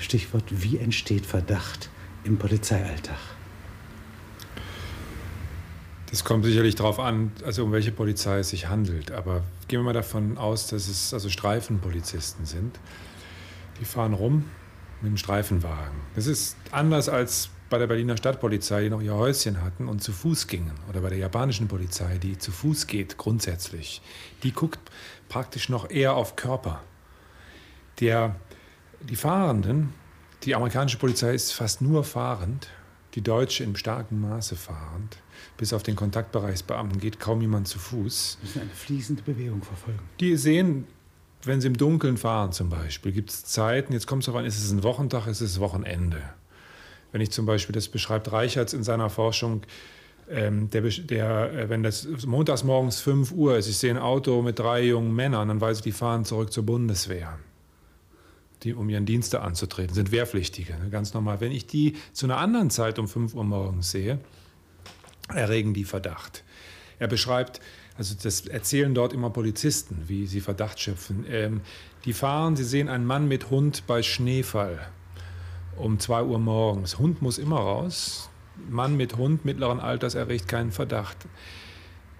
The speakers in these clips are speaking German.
Stichwort, wie entsteht Verdacht im Polizeialltag? Das kommt sicherlich darauf an, also um welche Polizei es sich handelt. Aber gehen wir mal davon aus, dass es also Streifenpolizisten sind. Die fahren rum mit einem Streifenwagen. Das ist anders als bei der Berliner Stadtpolizei, die noch ihr Häuschen hatten und zu Fuß gingen. Oder bei der japanischen Polizei, die zu Fuß geht grundsätzlich. Die guckt praktisch noch eher auf Körper. Der, die Fahrenden, die amerikanische Polizei ist fast nur fahrend, die deutsche in starkem Maße fahrend bis auf den Kontaktbereichsbeamten geht kaum jemand zu Fuß. Sie müssen eine fließende Bewegung verfolgen. Die sehen, wenn sie im Dunkeln fahren zum Beispiel, gibt es Zeiten, jetzt kommt es darauf an, ist es ein Wochentag, ist es Wochenende. Wenn ich zum Beispiel, das beschreibt Reichertz in seiner Forschung, ähm, der, der, äh, wenn das montags morgens 5 Uhr ist, ich sehe ein Auto mit drei jungen Männern, dann weiß ich, die fahren zurück zur Bundeswehr, die, um ihren Dienste anzutreten, sind Wehrpflichtige, ne, ganz normal. Wenn ich die zu einer anderen Zeit um 5 Uhr morgens sehe, erregen die Verdacht. Er beschreibt, also das erzählen dort immer Polizisten, wie sie Verdacht schöpfen. Ähm, die fahren, sie sehen einen Mann mit Hund bei Schneefall um 2 Uhr morgens. Hund muss immer raus. Mann mit Hund mittleren Alters erregt keinen Verdacht.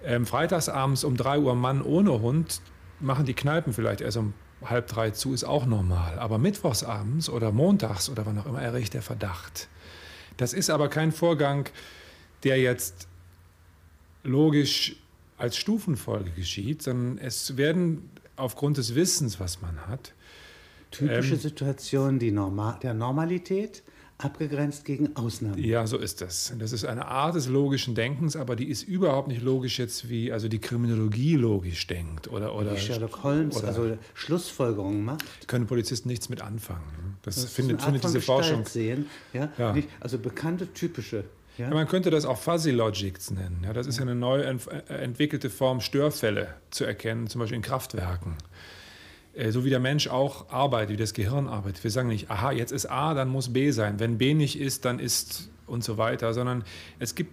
Ähm, freitagsabends um 3 Uhr Mann ohne Hund machen die Kneipen vielleicht erst um halb drei zu, ist auch normal. Aber mittwochsabends oder montags oder wann auch immer erregt der Verdacht. Das ist aber kein Vorgang, der jetzt logisch als Stufenfolge geschieht, sondern es werden aufgrund des Wissens, was man hat, typische ähm, Situationen die Norma der Normalität abgegrenzt gegen Ausnahmen. Ja, so ist das. Das ist eine Art des logischen Denkens, aber die ist überhaupt nicht logisch jetzt wie also die Kriminologie logisch denkt oder oder wie Sherlock Holmes oder also Schlussfolgerungen macht. Können Polizisten nichts mit anfangen. Das, das findet, findet diese Forschung sehen. Ja? ja. Also bekannte typische ja? Man könnte das auch Fuzzy Logics nennen. Ja, das ist ja eine neu äh, entwickelte Form, Störfälle zu erkennen, zum Beispiel in Kraftwerken. Äh, so wie der Mensch auch arbeitet, wie das Gehirn arbeitet. Wir sagen nicht, aha, jetzt ist A, dann muss B sein. Wenn B nicht ist, dann ist und so weiter, sondern es gibt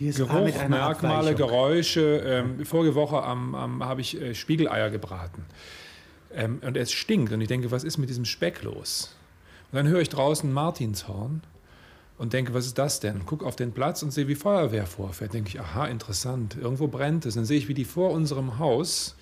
Geruch, Merkmale, Geräusche. Ähm, vorige Woche am, am habe ich äh, Spiegeleier gebraten. Ähm, und es stinkt. Und ich denke, was ist mit diesem Speck los? Und dann höre ich draußen Martinshorn und denke, was ist das denn? Guck auf den Platz und sehe, wie Feuerwehr vorfährt. Denke ich, aha, interessant, irgendwo brennt es. Dann sehe ich, wie die vor unserem Haus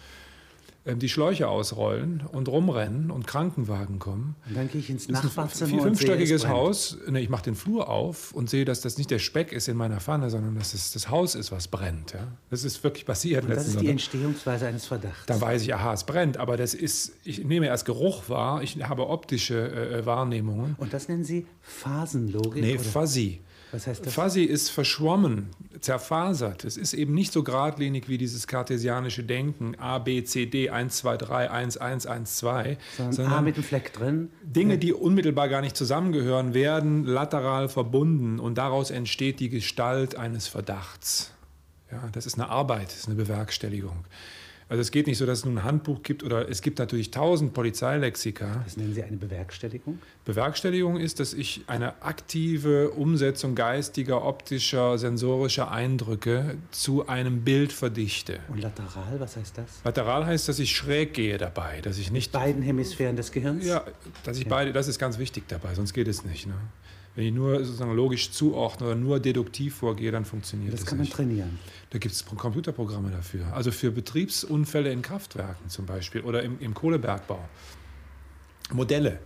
die Schläuche ausrollen und rumrennen und Krankenwagen kommen. Und dann gehe ich ins Nachbarzimmer. Ein fünfstöckiges Haus. Ne, ich mache den Flur auf und sehe, dass das nicht der Speck ist in meiner Pfanne, sondern dass es das Haus ist, was brennt. Ja? Das ist wirklich passiert. Und das ist die Sonntag. Entstehungsweise eines Verdachts. Da weiß ich, aha, es brennt. Aber das ist, ich nehme erst Geruch wahr, ich habe optische äh, äh Wahrnehmungen. Und das nennen Sie Phasenlogik? Nee, oder? Fuzzy. Was heißt das? Fuzzy ist verschwommen, zerfasert. Es ist eben nicht so geradlinig wie dieses kartesianische Denken, A, B, C, D, 1, 2, 3, 1, 1, 1, 2. Sondern, sondern A mit dem Fleck drin. Dinge, die unmittelbar gar nicht zusammengehören, werden lateral verbunden und daraus entsteht die Gestalt eines Verdachts. Ja, das ist eine Arbeit, das ist eine Bewerkstelligung. Also es geht nicht so, dass es nun ein Handbuch gibt oder es gibt natürlich tausend Polizeilexika. Das nennen Sie eine Bewerkstelligung? Bewerkstelligung ist, dass ich eine aktive Umsetzung geistiger, optischer, sensorischer Eindrücke zu einem Bild verdichte. Und lateral, was heißt das? Lateral heißt, dass ich schräg gehe dabei, dass ich nicht... Mit beiden Hemisphären des Gehirns? Ja, dass ich ja. beide, das ist ganz wichtig dabei, sonst geht es nicht. Ne? Wenn ich nur sozusagen logisch zuordne oder nur deduktiv vorgehe, dann funktioniert das, das kann man trainieren. Da gibt es Computerprogramme dafür. Also für Betriebsunfälle in Kraftwerken zum Beispiel oder im, im Kohlebergbau. Modelle,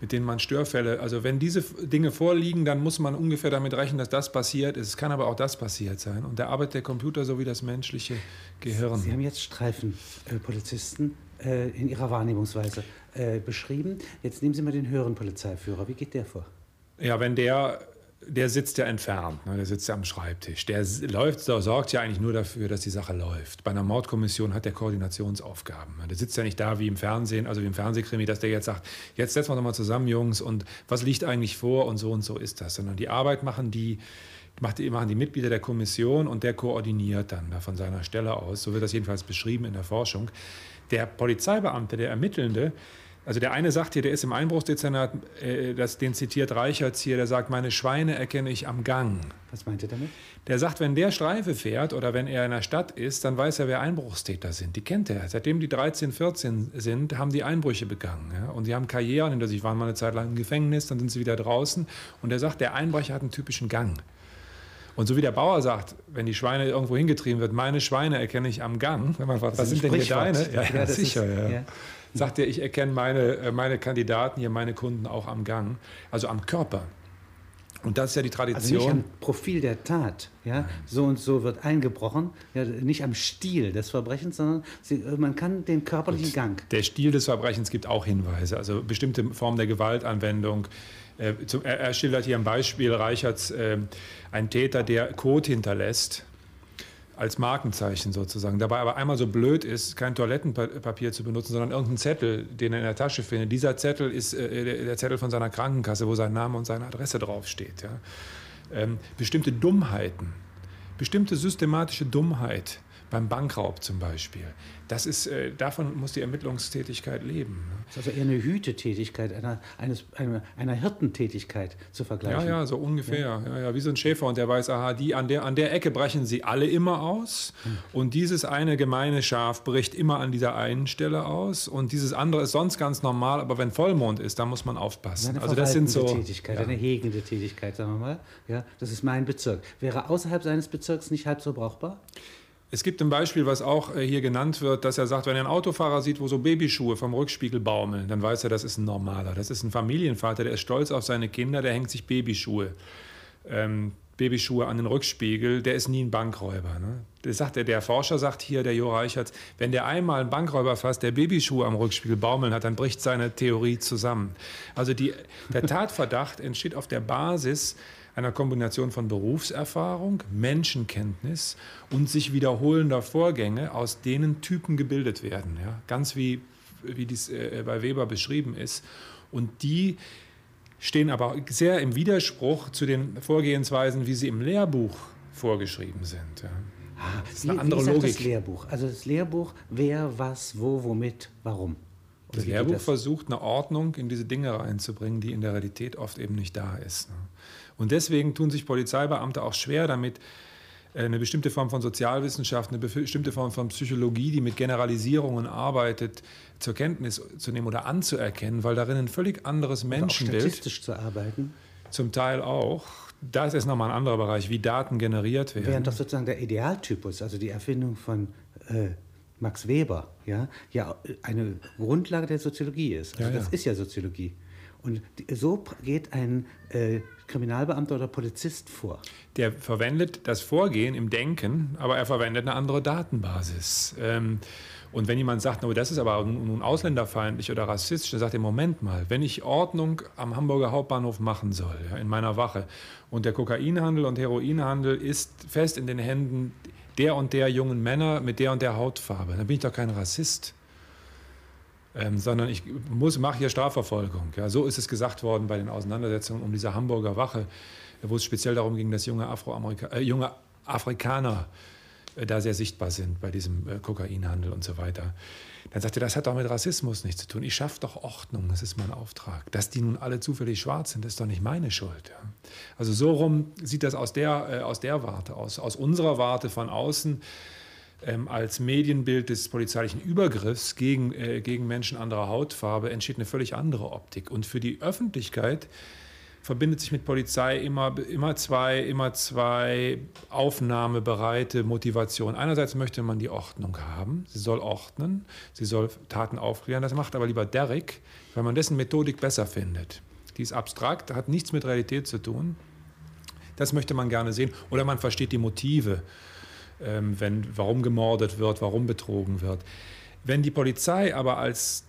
mit denen man Störfälle, also wenn diese Dinge vorliegen, dann muss man ungefähr damit rechnen, dass das passiert ist. Es kann aber auch das passiert sein. Und da arbeitet der Computer so wie das menschliche Gehirn. Sie haben jetzt Streifenpolizisten äh, in Ihrer Wahrnehmungsweise äh, beschrieben. Jetzt nehmen Sie mal den höheren Polizeiführer. Wie geht der vor? Ja, wenn der, der sitzt ja entfernt, ne? der sitzt ja am Schreibtisch. Der läuft, der sorgt ja eigentlich nur dafür, dass die Sache läuft. Bei einer Mordkommission hat der Koordinationsaufgaben. Der sitzt ja nicht da wie im Fernsehen, also wie im Fernsehkrimi, dass der jetzt sagt, jetzt setzen wir doch mal zusammen, Jungs, und was liegt eigentlich vor und so und so ist das. Sondern die Arbeit machen die, machen die Mitglieder der Kommission und der koordiniert dann da von seiner Stelle aus. So wird das jedenfalls beschrieben in der Forschung. Der Polizeibeamte, der Ermittelnde, Also der eine sagt hier, der ist im Einbruchsdezernat, äh, das, den zitiert Reichertz hier, der sagt, meine Schweine erkenne ich am Gang. Was meint er damit? Der sagt, wenn der Streife fährt oder wenn er in der Stadt ist, dann weiß er, wer Einbruchstäter sind. Die kennt er. Seitdem die 13, 14 sind, haben die Einbrüche begangen. Ja? Und sie haben Karrieren hinter sich, waren mal eine Zeit lang im Gefängnis, dann sind sie wieder draußen. Und er sagt, der Einbrecher hat einen typischen Gang. Und so wie der Bauer sagt, wenn die Schweine irgendwo hingetrieben wird, meine Schweine erkenne ich am Gang. Wenn man fragt, was sind denn hier deine? Ja, ja, sicher, ist, ja. Sagt er, ich erkenne meine, äh, meine Kandidaten hier, meine Kunden auch am Gang, also am Körper. Und das ist ja die Tradition. Also nicht am Profil der Tat, ja, so und so wird eingebrochen, ja, nicht am Stil des Verbrechens, sondern sie, man kann den körperlichen Gut. Gang. Der Stil des Verbrechens gibt auch Hinweise, also bestimmte Formen der Gewaltanwendung. Äh, er, er, schildert hier ein Beispiel, Reichertz, äh, ein Täter, der Code hinterlässt als Markenzeichen sozusagen. Dabei aber einmal so blöd ist, kein Toilettenpapier zu benutzen, sondern irgendeinen Zettel, den er in der Tasche findet. Dieser Zettel ist äh, der Zettel von seiner Krankenkasse, wo sein Name und seine Adresse draufsteht. Ja. Ähm, bestimmte Dummheiten, bestimmte systematische Dummheit beim Bankraub zum Beispiel. Das ist, äh, davon muss die Ermittlungstätigkeit leben. Ne? Das ist also eher eine Hütetätigkeit, einer, eines, einer, einer Hirtentätigkeit zu vergleichen. Ja, ja, so ungefähr. Ja. Ja, ja, wie so ein Schäfer und der weiß, aha, die, an, der, an der Ecke brechen sie alle immer aus hm. und dieses eine gemeine Schaf bricht immer an dieser einen Stelle aus und dieses andere ist sonst ganz normal, aber wenn Vollmond ist, dann muss man aufpassen. Eine also das sind so Tätigkeit, ja. eine hegende Tätigkeit, sagen wir mal. Ja, das ist mein Bezirk. Wäre außerhalb seines Bezirks nicht halb so brauchbar? Es gibt ein Beispiel, was auch äh, hier genannt wird, dass er sagt, wenn er einen Autofahrer sieht, wo so Babyschuhe vom Rückspiegel baumeln, dann weiß er, das ist ein Normaler. Das ist ein Familienvater, der ist stolz auf seine Kinder, der hängt sich Babyschuhe. Ähm, Babyschuhe an den Rückspiegel, der ist nie ein Bankräuber. Ne? Das sagt der, der Forscher sagt hier, der Jo Reichertz, wenn der einmal einen Bankräuber fasst, der Babyschuhe am Rückspiegel baumeln hat, dann bricht seine Theorie zusammen. Also die, der Tatverdacht entsteht auf der Basis einer Kombination von Berufserfahrung, Menschenkenntnis und sich wiederholender Vorgänge, aus denen Typen gebildet werden. Ja? Ganz wie, wie dies äh, bei Weber beschrieben ist. Und die stehen aber sehr im Widerspruch zu den Vorgehensweisen, wie sie im Lehrbuch vorgeschrieben sind. Ja. Ah, das ist eine wie, andere wie Logik. Das Lehrbuch. Also das Lehrbuch, wer, was, wo, womit, warum. das Lehrbuch das? versucht, eine Ordnung in diese Dinge reinzubringen, die in der Realität oft eben nicht da ist. Und deswegen tun sich Polizeibeamte auch schwer damit, äh, eine bestimmte Form von Sozialwissenschaft, eine bestimmte Form von Psychologie, die mit Generalisierungen arbeitet, zur Kenntnis zu nehmen oder anzuerkennen, weil darin ein völlig anderes Menschenbild. statistisch zu arbeiten. Zum Teil auch. Das ist nochmal ein anderer Bereich, wie Daten generiert werden. Während doch sozusagen der Idealtypus, also die Erfindung von äh, Max Weber, ja, ja eine Grundlage der Soziologie ist. Also ja, das ist ja Soziologie. Und so geht ein äh, Kriminalbeamter oder Polizist vor. Der verwendet das Vorgehen im Denken, aber er verwendet eine andere Datenbasis. Ähm, und wenn jemand sagt, no, das ist aber nun ausländerfeindlich oder rassistisch, dann sagt er, Moment mal, wenn ich Ordnung am Hamburger Hauptbahnhof machen soll, ja, in meiner Wache, und der Kokainhandel und Heroinhandel ist fest in den Händen der und der jungen Männer mit der und der Hautfarbe, dann bin ich doch kein Rassist. Ähm, sondern ich muss, mache hier Strafverfolgung. Ja, so ist es gesagt worden bei den Auseinandersetzungen um diese Hamburger Wache, wo es speziell darum ging, dass junge, äh, junge Afrikaner äh, da sehr sichtbar sind bei diesem äh, Kokainhandel und so weiter. Dann sagte er, das hat doch mit Rassismus nichts zu tun. Ich schaffe doch Ordnung, das ist mein Auftrag. Dass die nun alle zufällig schwarz sind, ist doch nicht meine Schuld. Ja. Also so rum sieht das aus der, äh, aus der Warte aus. Aus unserer Warte von außen ähm, als Medienbild des polizeilichen Übergriffs gegen, äh, gegen Menschen anderer Hautfarbe entsteht eine völlig andere Optik. Und für die Öffentlichkeit verbindet sich mit Polizei immer, immer, zwei, immer zwei aufnahmebereite Motivationen. Einerseits möchte man die Ordnung haben, sie soll ordnen, sie soll Taten aufklären. Das macht aber lieber Derrick, weil man dessen Methodik besser findet. Die ist abstrakt, hat nichts mit Realität zu tun. Das möchte man gerne sehen. Oder man versteht die Motive wenn, warum gemordet wird, warum betrogen wird. Wenn die Polizei aber als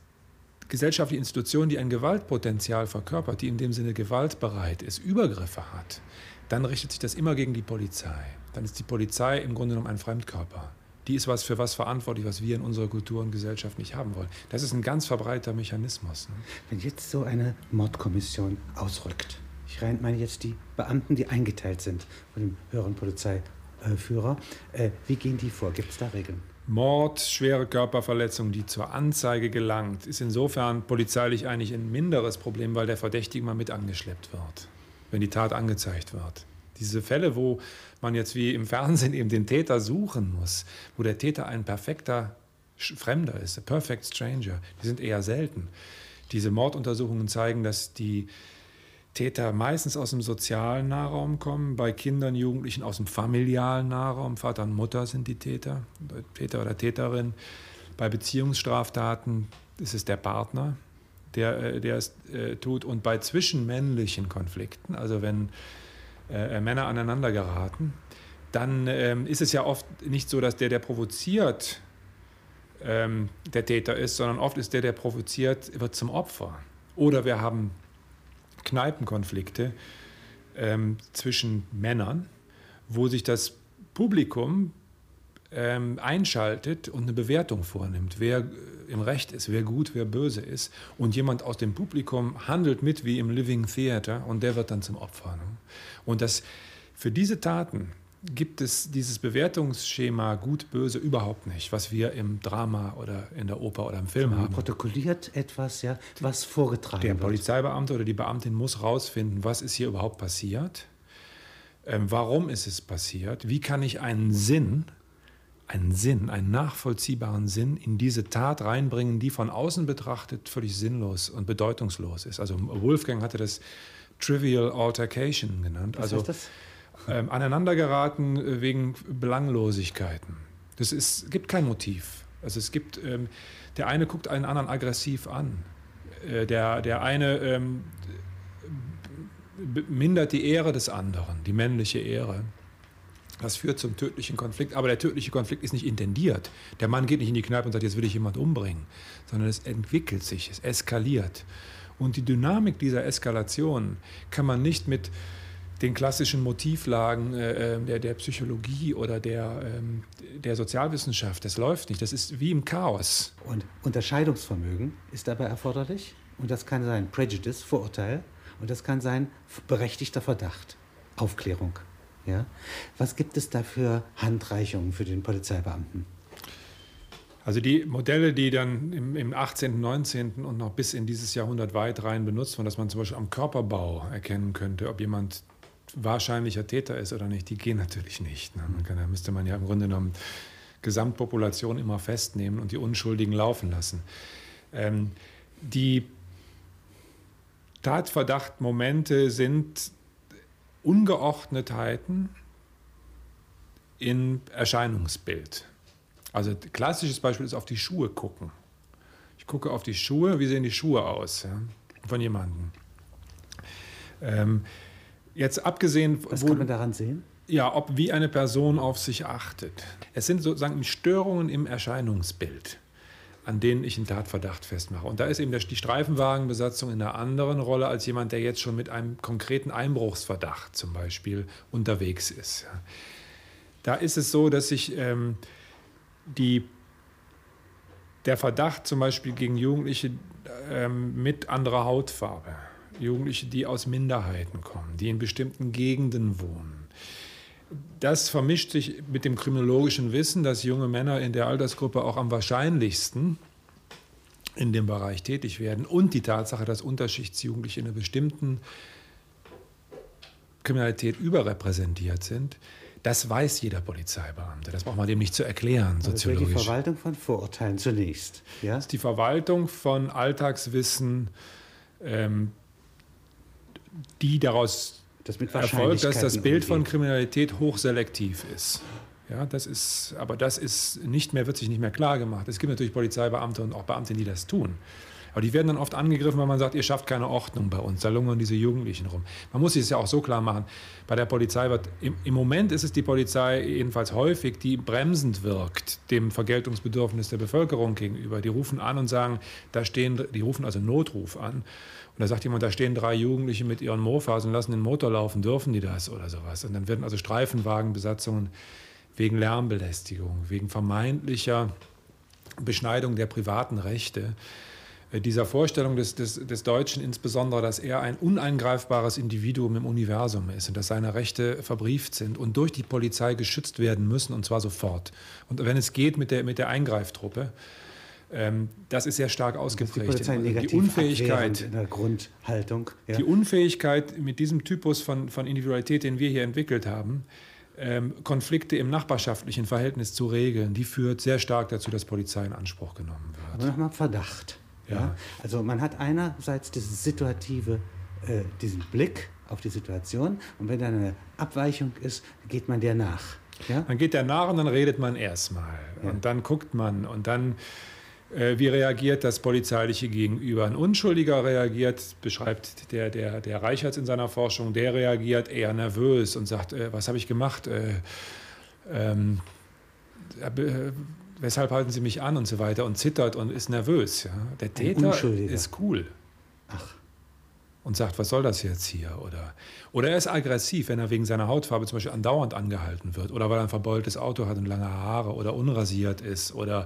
gesellschaftliche Institution, die ein Gewaltpotenzial verkörpert, die in dem Sinne gewaltbereit ist, Übergriffe hat, dann richtet sich das immer gegen die Polizei. Dann ist die Polizei im Grunde genommen ein Fremdkörper. Die ist was für was verantwortlich, was wir in unserer Kultur und Gesellschaft nicht haben wollen. Das ist ein ganz verbreiteter Mechanismus. Ne? Wenn jetzt so eine Mordkommission ausrückt, ich meine jetzt die Beamten, die eingeteilt sind von dem höheren Polizei Führer. Äh, wie gehen die vor? Gibt es da Regeln? Mord, schwere Körperverletzung, die zur Anzeige gelangt, ist insofern polizeilich eigentlich ein minderes Problem, weil der Verdächtige mal mit angeschleppt wird, wenn die Tat angezeigt wird. Diese Fälle, wo man jetzt wie im Fernsehen eben den Täter suchen muss, wo der Täter ein perfekter Fremder ist, a perfect stranger, die sind eher selten. Diese Morduntersuchungen zeigen, dass die Täter meistens aus dem sozialen Nahraum kommen, bei Kindern, Jugendlichen aus dem familialen Nahraum. Vater und Mutter sind die Täter, Täter oder Täterin. Bei Beziehungsstraftaten ist es der Partner, der, äh, der es äh, tut. Und bei zwischenmännlichen Konflikten, also wenn äh, Männer aneinander geraten, dann ähm, ist es ja oft nicht so, dass der, der provoziert, ähm, der Täter ist, sondern oft ist der, der provoziert, wird zum Opfer. Oder wir haben Kneipenkonflikte ähm, zwischen Männern, wo sich das Publikum ähm, einschaltet und eine Bewertung vornimmt, wer äh, im Recht ist, wer gut, wer böse ist. Und jemand aus dem Publikum handelt mit wie im Living Theater und der wird dann zum Opfer. Ne? Und das für diese Taten gibt es dieses Bewertungsschema gut, böse überhaupt nicht, was wir im Drama oder in der Oper oder im Film Man haben. protokolliert etwas, ja, was vorgetragen der wird. Der Polizeibeamte oder die Beamtin muss rausfinden, was ist hier überhaupt passiert, ähm, warum ist es passiert, wie kann ich einen Sinn, einen Sinn, einen nachvollziehbaren Sinn in diese Tat reinbringen, die von außen betrachtet völlig sinnlos und bedeutungslos ist. Also Wolfgang hatte das Trivial Altercation genannt. Was also heißt das? Ähm, aneinandergeraten äh, wegen Belanglosigkeiten. Ist, gibt kein Motiv. Also es gibt, ähm, der eine guckt einen anderen aggressiv an. Äh, der, der eine ähm, mindert die Ehre des anderen, die männliche Ehre. Das führt zum tödlichen Konflikt. Aber der tödliche Konflikt ist nicht intendiert. Der Mann geht nicht in die Kneipe und sagt, jetzt will ich jemand umbringen, sondern es entwickelt sich, es eskaliert. Und die Dynamik dieser Eskalation kann man nicht mit den klassischen Motivlagen äh, äh, der, der Psychologie oder der, ähm, der Sozialwissenschaft. Das läuft nicht. Das ist wie im Chaos. Und Unterscheidungsvermögen ist dabei erforderlich. Und das kann sein Prejudice, Vorurteil. Und das kann sein berechtigter Verdacht, Aufklärung. Ja? Was gibt es da für Handreichungen für den Polizeibeamten? Also die Modelle, die dann im, im 18., 19. und noch bis in dieses Jahrhundert weit rein benutzt wurden, dass man zum Beispiel am Körperbau erkennen könnte, ob jemand wahrscheinlicher Täter ist oder nicht, die gehen natürlich nicht. Ne? Kann, da müsste man ja im Grunde genommen Gesamtpopulation immer festnehmen und die Unschuldigen laufen lassen. Ähm, die Tatverdachtmomente sind Ungeordnetheiten im Erscheinungsbild. Also klassisches Beispiel ist auf die Schuhe gucken. Ich gucke auf die Schuhe, wie sehen die Schuhe aus ja, von jemandem. Ähm, Jetzt abgesehen. Was wo, kann man daran sehen? Ja, ob wie eine Person auf sich achtet. Es sind sozusagen Störungen im Erscheinungsbild, an denen ich einen Tatverdacht festmache. Und da ist eben die Streifenwagenbesatzung in einer anderen Rolle als jemand, der jetzt schon mit einem konkreten Einbruchsverdacht zum Beispiel unterwegs ist. Da ist es so, dass sich ähm, die, der Verdacht zum Beispiel gegen Jugendliche ähm, mit anderer Hautfarbe Jugendliche, die aus Minderheiten kommen, die in bestimmten Gegenden wohnen. Das vermischt sich mit dem kriminologischen Wissen, dass junge Männer in der Altersgruppe auch am wahrscheinlichsten in dem Bereich tätig werden und die Tatsache, dass Unterschichtsjugendliche in einer bestimmten Kriminalität überrepräsentiert sind, das weiß jeder Polizeibeamte. Das braucht man dem nicht zu erklären, soziologisch. Das ist die Verwaltung von Vorurteilen zunächst. Ja? Das ist die Verwaltung von Alltagswissen, ähm, die daraus das erfolgt, dass das Bild von Kriminalität hochselektiv ist. Ja, das ist, aber das ist nicht mehr, wird sich nicht mehr klar gemacht. Es gibt natürlich Polizeibeamte und auch Beamte, die das tun. Aber die werden dann oft angegriffen, weil man sagt, ihr schafft keine Ordnung bei uns. Da lungern diese Jugendlichen rum. Man muss sich das ja auch so klar machen. Bei der Polizei wird, im, im Moment ist es die Polizei jedenfalls häufig, die bremsend wirkt dem Vergeltungsbedürfnis der Bevölkerung gegenüber. Die rufen an und sagen, da stehen, die rufen also Notruf an und da sagt jemand, da stehen drei Jugendliche mit ihren Mofas und lassen den Motor laufen, dürfen die das oder sowas? Und dann werden also Streifenwagenbesatzungen wegen Lärmbelästigung, wegen vermeintlicher Beschneidung der privaten Rechte dieser Vorstellung des, des, des Deutschen insbesondere, dass er ein uneingreifbares Individuum im Universum ist und dass seine Rechte verbrieft sind und durch die Polizei geschützt werden müssen und zwar sofort. Und wenn es geht mit der, mit der Eingreiftruppe, ähm, das ist sehr stark ausgeprägt. Die, die Unfähigkeit in der Grundhaltung. Ja. Die Unfähigkeit mit diesem Typus von, von Individualität, den wir hier entwickelt haben, ähm, Konflikte im nachbarschaftlichen Verhältnis zu regeln, die führt sehr stark dazu, dass Polizei in Anspruch genommen wird. Aber nochmal Verdacht. Ja. ja. Also man hat einerseits dieses situative, äh, diesen Blick auf die Situation und wenn da eine Abweichung ist, geht man der nach. Ja? Dann geht der nach und dann redet man erstmal ja. und dann guckt man und dann äh, wie reagiert das polizeiliche Gegenüber? Ein Unschuldiger reagiert, beschreibt der, der, der Reichertz in seiner Forschung, der reagiert eher nervös und sagt, äh, was habe ich gemacht? Äh, ähm, äh, weshalb halten Sie mich an und so weiter und zittert und ist nervös. Ja? Der Täter ist cool. Ach. Und sagt, was soll das jetzt hier? Oder, oder er ist aggressiv, wenn er wegen seiner Hautfarbe zum Beispiel andauernd angehalten wird. Oder weil er ein verbeultes Auto hat und lange Haare oder unrasiert ist. Oder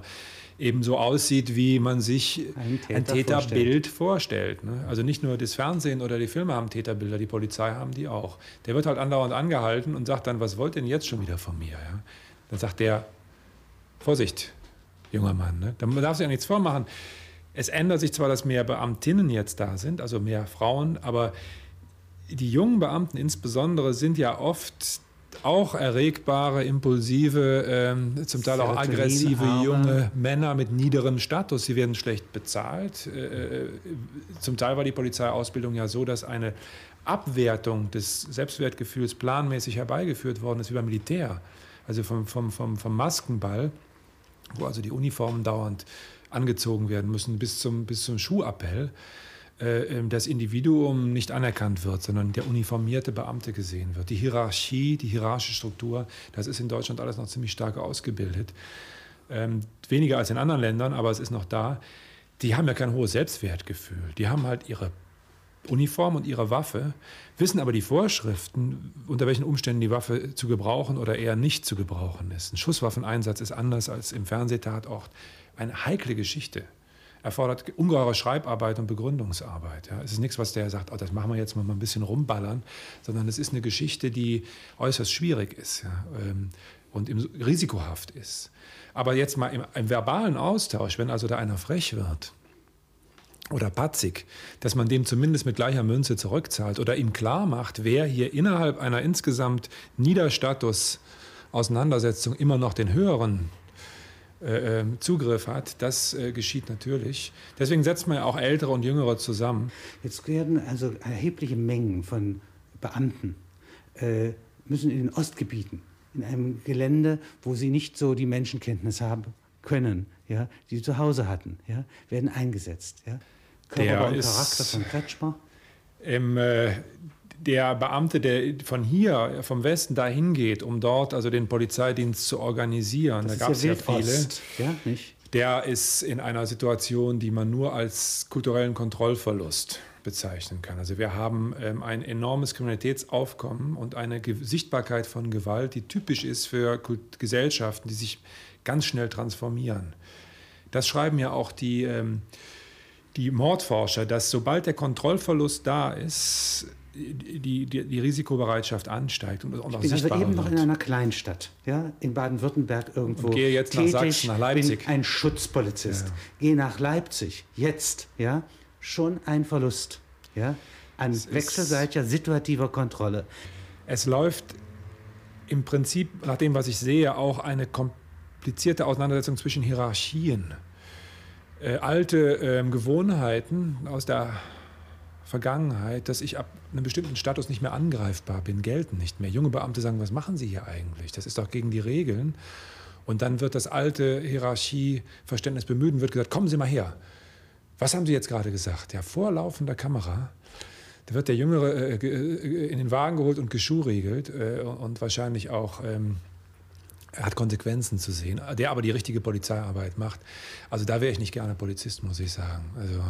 eben so aussieht, wie man sich ein, Täter ein Täterbild vorstellt. vorstellt ne? Also nicht nur das Fernsehen oder die Filme haben Täterbilder, die Polizei haben die auch. Der wird halt andauernd angehalten und sagt dann, was wollt ihr denn jetzt schon wieder von mir? Ja? Dann sagt der, Vorsicht, junger Mann, ne? da darf sich ja nichts vormachen. Es ändert sich zwar, dass mehr Beamtinnen jetzt da sind, also mehr Frauen, aber die jungen Beamten insbesondere sind ja oft auch erregbare, impulsive, ähm, zum Teil auch aggressive junge Männer mit niederem Status. Sie werden schlecht bezahlt. Äh, äh, zum Teil war die Polizeiausbildung ja so, dass eine Abwertung des Selbstwertgefühls planmäßig herbeigeführt worden ist, wie beim Militär. Also vom, vom, vom, vom Maskenball, wo also die Uniformen dauernd angezogen werden müssen, bis zum, bis zum Schuhappell. Äh, ähm, das Individuum nicht anerkannt wird, sondern der uniformierte Beamte gesehen wird. Die Hierarchie, die hierarchische Struktur, das ist in Deutschland alles noch ziemlich stark ausgebildet. Ähm, weniger als in anderen Ländern, aber es ist noch da. Die haben ja kein hohes Selbstwertgefühl. Die haben halt ihre Uniform und ihre Waffe, wissen aber die Vorschriften, unter welchen Umständen die Waffe zu gebrauchen oder eher nicht zu gebrauchen ist. Ein Schusswaffeneinsatz ist anders als im Fernsehtatort. Eine heikle Geschichte erfordert ungeheure Schreibarbeit und Begründungsarbeit. Ja. Es ist nichts, was der sagt, oh, das machen wir jetzt mal ein bisschen rumballern, sondern es ist eine Geschichte, die äußerst schwierig ist ja, ähm, und risikohaft ist. Aber jetzt mal im, im verbalen Austausch, wenn also da einer frech wird, oder patzig, dass man dem zumindest mit gleicher Münze zurückzahlt oder ihm klar macht, wer hier innerhalb einer insgesamt Niederstatus-Auseinandersetzung immer noch den höheren äh, ähm, Zugriff hat, das äh, geschieht natürlich. Deswegen setzt man ja auch Ältere und Jüngere zusammen. Jetzt werden also erhebliche Mengen von Beamten äh, müssen in den Ostgebieten, in einem Gelände, wo sie nicht so die Menschenkenntnis haben können, ja, die sie zu Hause hatten, ja, werden eingesetzt. Ja. Körper und Charakter von Kretschmer. Im, äh, der Beamte, der von hier, vom Westen dahin geht, um dort also den Polizeidienst zu organisieren, das da gab es ja, ja viele, ja, nicht? der ist in einer Situation, die man nur als kulturellen Kontrollverlust bezeichnen kann. Also wir haben ähm, ein enormes Kriminalitätsaufkommen und eine Ge Sichtbarkeit von Gewalt, die typisch ist für Kult Gesellschaften, die sich ganz schnell transformieren. Das schreiben ja auch die, ähm, die Mordforscher, dass sobald der Kontrollverlust da ist, die, die, die Risikobereitschaft ansteigt und, auch ich bin also eben noch in einer Kleinstadt, ja, in Baden-Württemberg irgendwo. Und gehe jetzt tätig, nach Sachsen, nach Leipzig. Bin ein Schutzpolizist. Ja. Gehe nach Leipzig, jetzt, ja, schon ein Verlust, ja, an es wechselseitiger situativer Kontrolle. Es läuft im Prinzip, nach dem, was ich sehe, auch eine komplizierte Auseinandersetzung zwischen Hierarchien. Äh, alte äh, Gewohnheiten aus der Vergangenheit, dass ich ab einem bestimmten Status nicht mehr angreifbar bin, gelten nicht mehr. Junge Beamte sagen, was machen Sie hier eigentlich? Das ist doch gegen die Regeln. Und dann wird das alte Hierarchieverständnis bemüht und wird gesagt, kommen Sie mal her. Was haben Sie jetzt gerade gesagt? Ja, vor laufender Kamera. Da wird der Jüngere äh, äh in den Wagen geholt und geschuhregelt äh, und wahrscheinlich auch ähm, hat Konsequenzen zu sehen, der aber die richtige Polizeiarbeit macht. Also da wäre ich nicht gerne Polizist, muss ich sagen. Also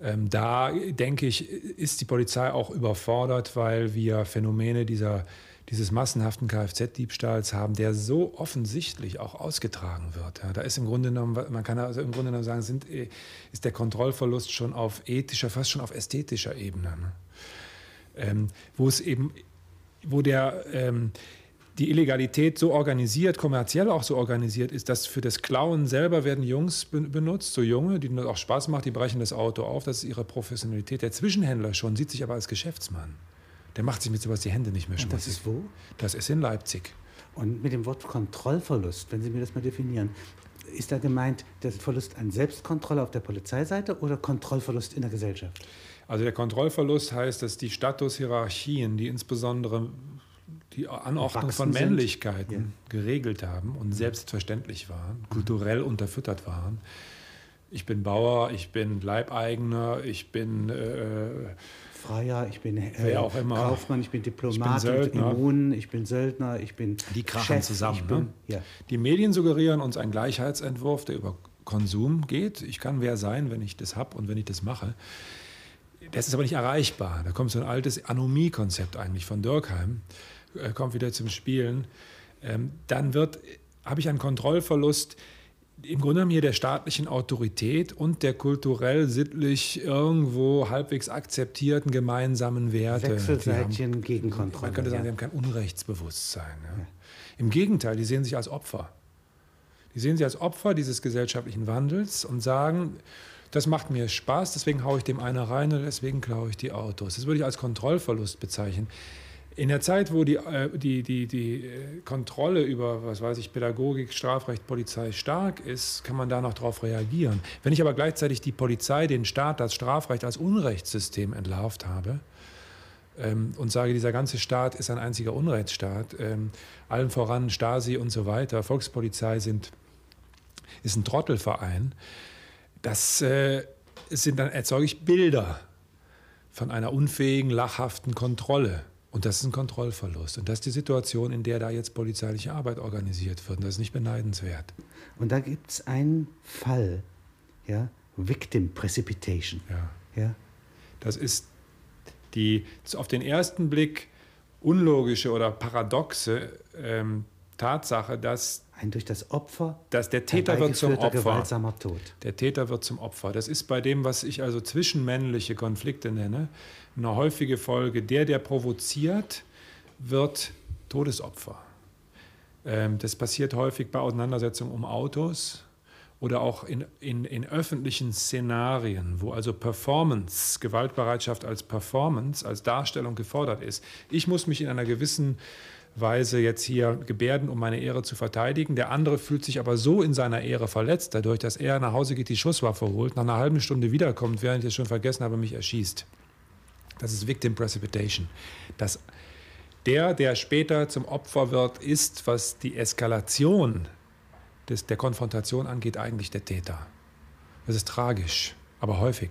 ähm, da denke ich, ist die Polizei auch überfordert, weil wir Phänomene dieser dieses massenhaften Kfz-Diebstahls haben, der so offensichtlich auch ausgetragen wird. Ja, da ist im Grunde genommen, man kann also im Grunde genommen sagen, sind, äh, ist der Kontrollverlust schon auf ethischer, fast schon auf ästhetischer Ebene. Ne? Ähm, wo es eben, wo der, ähm, die Illegalität so organisiert, kommerziell auch so organisiert ist, dass für das Klauen selber werden Jungs benutzt, so Junge, denen das auch Spaß macht, die brechen das Auto auf, das ist ihre Professionalität. Der Zwischenhändler schon sieht sich aber als Geschäftsmann. Der macht sich mit sowas die Hände nicht mehr schmutzig. Und das ist wo? Das ist in Leipzig. Und mit dem Wort Kontrollverlust, wenn Sie mir das mal definieren, ist da gemeint der Verlust an Selbstkontrolle auf der Polizeiseite oder Kontrollverlust in der Gesellschaft? Also der Kontrollverlust heißt, dass die Statushierarchien, die insbesondere die Anordnung von Männlichkeiten ja. geregelt haben und selbstverständlich waren, kulturell unterfüttert waren. Ich bin Bauer, ich bin Leibeigener, ich bin äh, Freier, ich bin äh, auch immer. Kaufmann, ich bin Diplomat, ich bin Immun, ich bin Söldner, ich bin Die krachen Chef, zusammen. Bin, ne? ja. Die Medien suggerieren uns einen Gleichheitsentwurf, der über Konsum geht. Ich kann wer sein, wenn ich das habe und wenn ich das mache. Das ist aber nicht erreichbar. Da kommt so ein altes Anomie-Konzept eigentlich von Dürkheim, äh, kommt wieder zum Spielen. Ähm, dann wird, habe ich einen Kontrollverlust, im Grunde genommen hier der staatlichen Autorität und der kulturell-sittlich irgendwo halbwegs akzeptierten gemeinsamen Werte. Wechselseitigen Gegenkontrolle. Man könnte sagen, ja. die haben kein Unrechtsbewusstsein. Ja. Ja. Im Gegenteil, die sehen sich als Opfer. Die sehen sich als Opfer dieses gesellschaftlichen Wandels und sagen, das macht mir Spaß, deswegen haue ich dem einer rein und deswegen klaue ich die Autos. Das würde ich als Kontrollverlust bezeichnen. In der Zeit, wo die, äh, die, die, die äh, Kontrolle über, was weiß ich, Pädagogik, Strafrecht, Polizei stark ist, kann man da noch darauf reagieren. Wenn ich aber gleichzeitig die Polizei, den Staat, das Strafrecht als Unrechtssystem entlarvt habe ähm, und sage, dieser ganze Staat ist ein einziger Unrechtsstaat, ähm, allen voran Stasi und so weiter, Volkspolizei sind, ist ein Trottelverein, das äh, sind dann erzeuge ich Bilder von einer unfähigen, lachhaften Kontrolle. Und das ist ein Kontrollverlust. Und das ist die Situation, in der da jetzt polizeiliche Arbeit organisiert wird. Und das ist nicht beneidenswert. Und da gibt es einen Fall, ja, Victim Precipitation. Ja. ja. Das ist die auf den ersten Blick unlogische oder paradoxe ähm, Tatsache, dass ein durch das Opfer dass der Täter wird zum Opfer. gewaltsamer Tod. Der Täter wird zum Opfer. Das ist bei dem, was ich also zwischenmännliche Konflikte nenne, eine häufige Folge. Der, der provoziert, wird Todesopfer. Ähm, das passiert häufig bei Auseinandersetzungen um Autos oder auch in, in, in öffentlichen Szenarien, wo also Performance, Gewaltbereitschaft als Performance, als Darstellung gefordert ist. Ich muss mich in einer gewissen Weise jetzt hier gebärden, um meine Ehre zu verteidigen. Der andere fühlt sich aber so in seiner Ehre verletzt, dadurch, dass er nach Hause geht, die Schusswaffe holt, nach einer halben Stunde wiederkommt, während ich es schon vergessen habe, mich erschießt. Das ist Victim Precipitation. Das, der, der später zum Opfer wird, ist, was die Eskalation des, der Konfrontation angeht, eigentlich der Täter. Das ist tragisch, aber häufig.